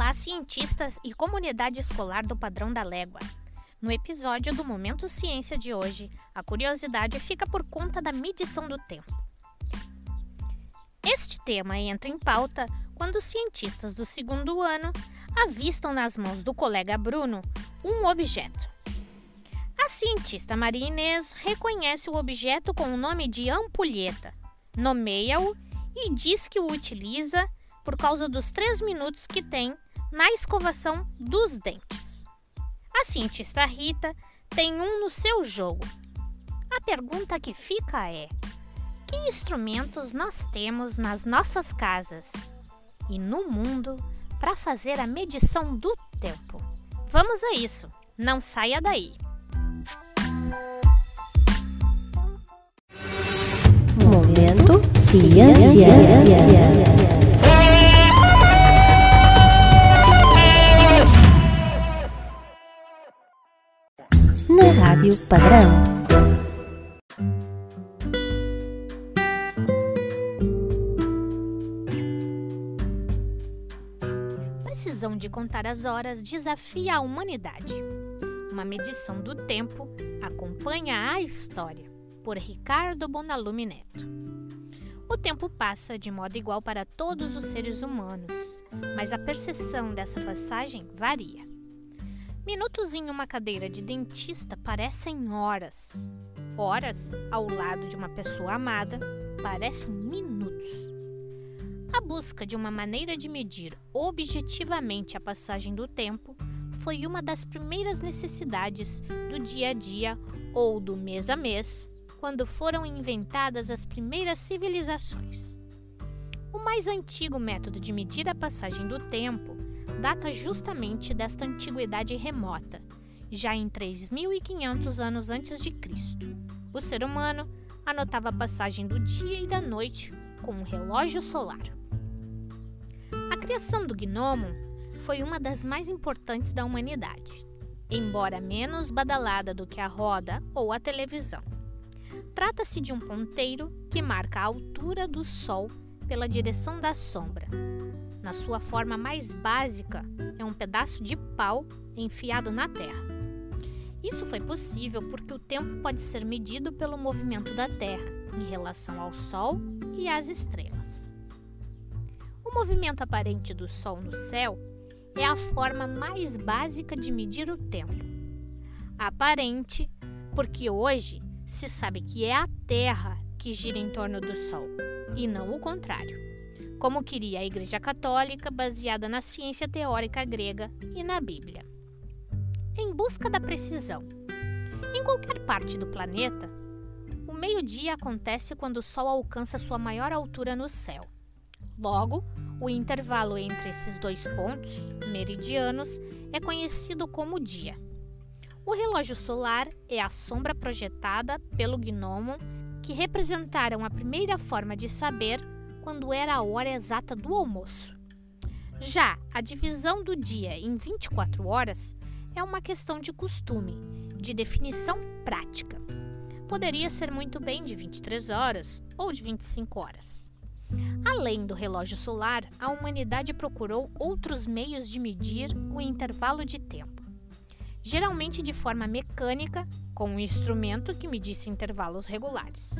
Olá, cientistas e comunidade escolar do Padrão da Légua. No episódio do Momento Ciência de hoje, a curiosidade fica por conta da medição do tempo. Este tema entra em pauta quando os cientistas do segundo ano avistam nas mãos do colega Bruno um objeto. A cientista Maria Inês reconhece o objeto com o nome de ampulheta, nomeia-o e diz que o utiliza por causa dos três minutos que tem na escovação dos dentes. A cientista Rita tem um no seu jogo. A pergunta que fica é: que instrumentos nós temos nas nossas casas e no mundo para fazer a medição do tempo? Vamos a isso, não saia daí! Momento Ciência. Padrão. Precisão de contar as horas desafia a humanidade. Uma medição do tempo acompanha a história, por Ricardo Bonalume Neto. O tempo passa de modo igual para todos os seres humanos, mas a percepção dessa passagem varia. Minutos em uma cadeira de dentista parecem horas. Horas ao lado de uma pessoa amada parecem minutos. A busca de uma maneira de medir objetivamente a passagem do tempo foi uma das primeiras necessidades do dia a dia ou do mês a mês, quando foram inventadas as primeiras civilizações. O mais antigo método de medir a passagem do tempo data justamente desta antiguidade remota, já em 3.500 anos antes de Cristo. O ser humano anotava a passagem do dia e da noite com um relógio solar. A criação do gnomo foi uma das mais importantes da humanidade, embora menos badalada do que a roda ou a televisão. Trata-se de um ponteiro que marca a altura do Sol pela direção da sombra, na sua forma mais básica, é um pedaço de pau enfiado na terra. Isso foi possível porque o tempo pode ser medido pelo movimento da Terra em relação ao Sol e às estrelas. O movimento aparente do Sol no céu é a forma mais básica de medir o tempo. Aparente, porque hoje se sabe que é a Terra que gira em torno do Sol e não o contrário como queria a Igreja Católica, baseada na ciência teórica grega e na Bíblia. Em busca da precisão. Em qualquer parte do planeta, o meio-dia acontece quando o Sol alcança sua maior altura no céu. Logo, o intervalo entre esses dois pontos, meridianos, é conhecido como dia. O relógio solar é a sombra projetada pelo gnomo que representaram a primeira forma de saber quando era a hora exata do almoço. Já a divisão do dia em 24 horas é uma questão de costume, de definição prática. Poderia ser muito bem de 23 horas ou de 25 horas. Além do relógio solar, a humanidade procurou outros meios de medir o intervalo de tempo. Geralmente de forma mecânica, com um instrumento que medisse intervalos regulares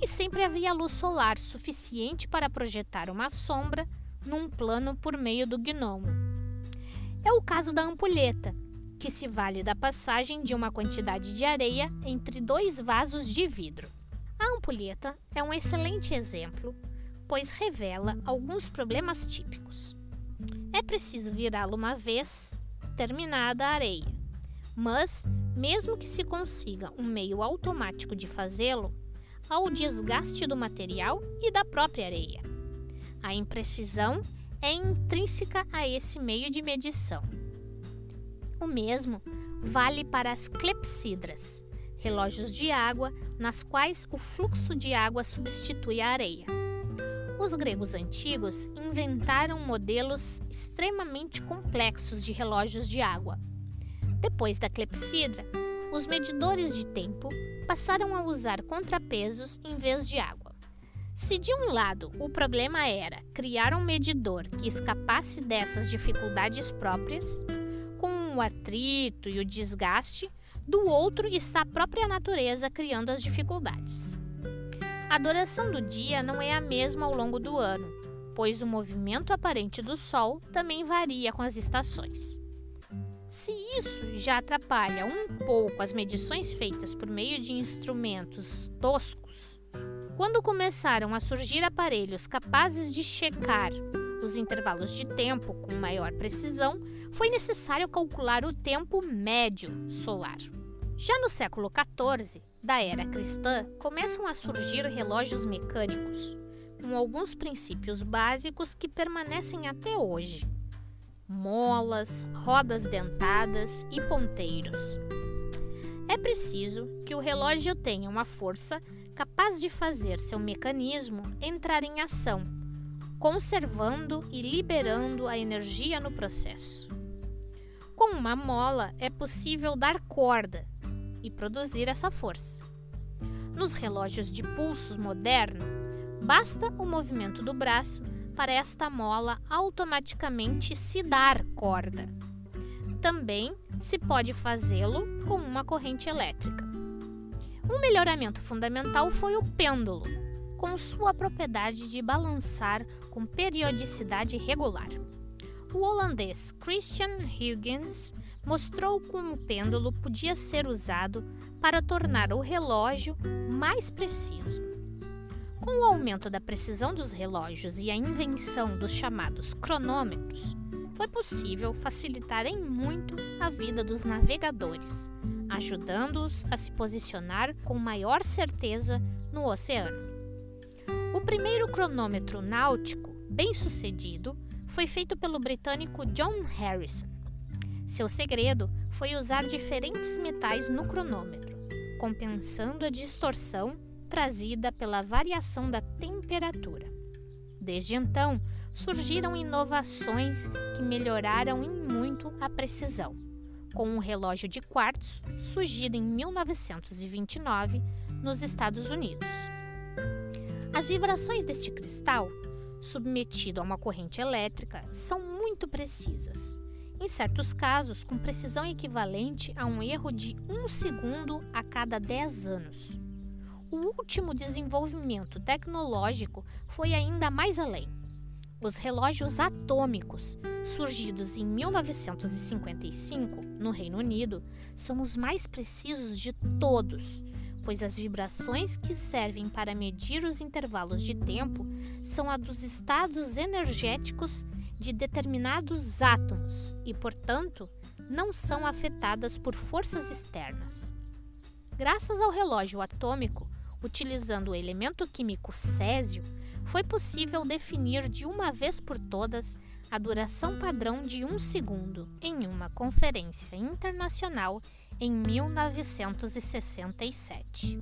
nem sempre havia luz solar suficiente para projetar uma sombra num plano por meio do gnomo. É o caso da ampulheta, que se vale da passagem de uma quantidade de areia entre dois vasos de vidro. A ampulheta é um excelente exemplo, pois revela alguns problemas típicos. É preciso virá-lo uma vez terminada a areia, mas, mesmo que se consiga um meio automático de fazê-lo, ao desgaste do material e da própria areia. A imprecisão é intrínseca a esse meio de medição. O mesmo vale para as clepsidras, relógios de água nas quais o fluxo de água substitui a areia. Os gregos antigos inventaram modelos extremamente complexos de relógios de água. Depois da clepsidra, os medidores de tempo passaram a usar contrapesos em vez de água. Se de um lado o problema era criar um medidor que escapasse dessas dificuldades próprias, com o atrito e o desgaste, do outro está a própria natureza criando as dificuldades. A duração do dia não é a mesma ao longo do ano, pois o movimento aparente do Sol também varia com as estações. Se isso já atrapalha um pouco as medições feitas por meio de instrumentos toscos, quando começaram a surgir aparelhos capazes de checar os intervalos de tempo com maior precisão, foi necessário calcular o tempo médio solar. Já no século XIV, da era cristã, começam a surgir relógios mecânicos, com alguns princípios básicos que permanecem até hoje: molas, rodas dentadas e ponteiros. É preciso que o relógio tenha uma força capaz de fazer seu mecanismo entrar em ação, conservando e liberando a energia no processo. Com uma mola é possível dar corda e produzir essa força. Nos relógios de pulsos modernos, basta o movimento do braço para esta mola automaticamente se dar corda. Também se pode fazê-lo com uma corrente elétrica. Um melhoramento fundamental foi o pêndulo, com sua propriedade de balançar com periodicidade regular. O holandês Christian Huygens mostrou como o pêndulo podia ser usado para tornar o relógio mais preciso. Com o aumento da precisão dos relógios e a invenção dos chamados cronômetros, foi possível facilitar em muito a vida dos navegadores, ajudando-os a se posicionar com maior certeza no oceano. O primeiro cronômetro náutico bem sucedido foi feito pelo britânico John Harrison. Seu segredo foi usar diferentes metais no cronômetro, compensando a distorção trazida pela variação da temperatura. Desde então, surgiram inovações que melhoraram em muito a precisão, com um relógio de quartzo surgido em 1929 nos Estados Unidos. As vibrações deste cristal, submetido a uma corrente elétrica, são muito precisas. Em certos casos, com precisão equivalente a um erro de um segundo a cada 10 anos. O último desenvolvimento tecnológico foi ainda mais além. Os relógios atômicos, surgidos em 1955 no Reino Unido, são os mais precisos de todos pois as vibrações que servem para medir os intervalos de tempo são a dos estados energéticos de determinados átomos e, portanto, não são afetadas por forças externas. Graças ao relógio atômico, utilizando o elemento químico césio, foi possível definir de uma vez por todas a duração padrão de um segundo em uma conferência internacional em 1967.